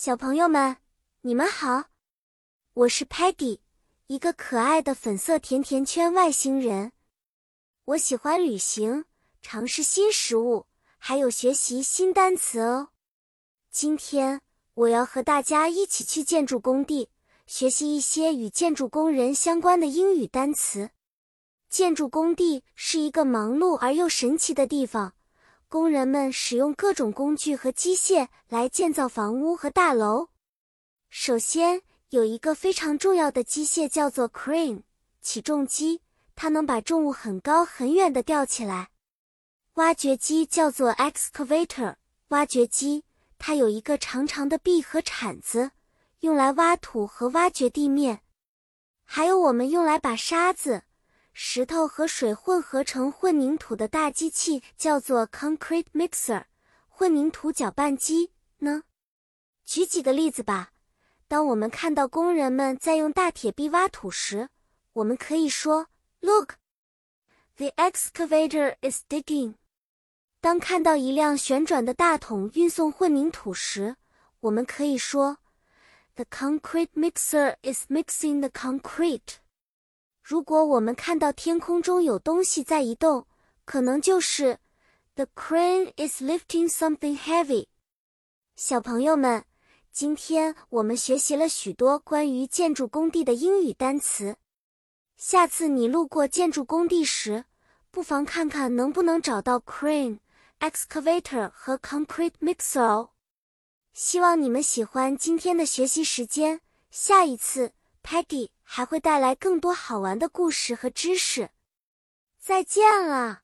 小朋友们，你们好，我是 Peggy，一个可爱的粉色甜甜圈外星人。我喜欢旅行，尝试新食物，还有学习新单词哦。今天我要和大家一起去建筑工地，学习一些与建筑工人相关的英语单词。建筑工地是一个忙碌而又神奇的地方。工人们使用各种工具和机械来建造房屋和大楼。首先，有一个非常重要的机械叫做 crane 起重机，它能把重物很高很远的吊起来。挖掘机叫做 excavator 挖掘机，它有一个长长的臂和铲子，用来挖土和挖掘地面。还有我们用来把沙子。石头和水混合成混凝土的大机器叫做 concrete mixer，混凝土搅拌机呢？举几个例子吧。当我们看到工人们在用大铁臂挖土时，我们可以说 Look, the excavator is digging。当看到一辆旋转的大桶运送混凝土时，我们可以说 The concrete mixer is mixing the concrete。如果我们看到天空中有东西在移动，可能就是 The crane is lifting something heavy。小朋友们，今天我们学习了许多关于建筑工地的英语单词。下次你路过建筑工地时，不妨看看能不能找到 crane、excavator 和 concrete mixer。希望你们喜欢今天的学习时间。下一次 Paddy。还会带来更多好玩的故事和知识。再见了。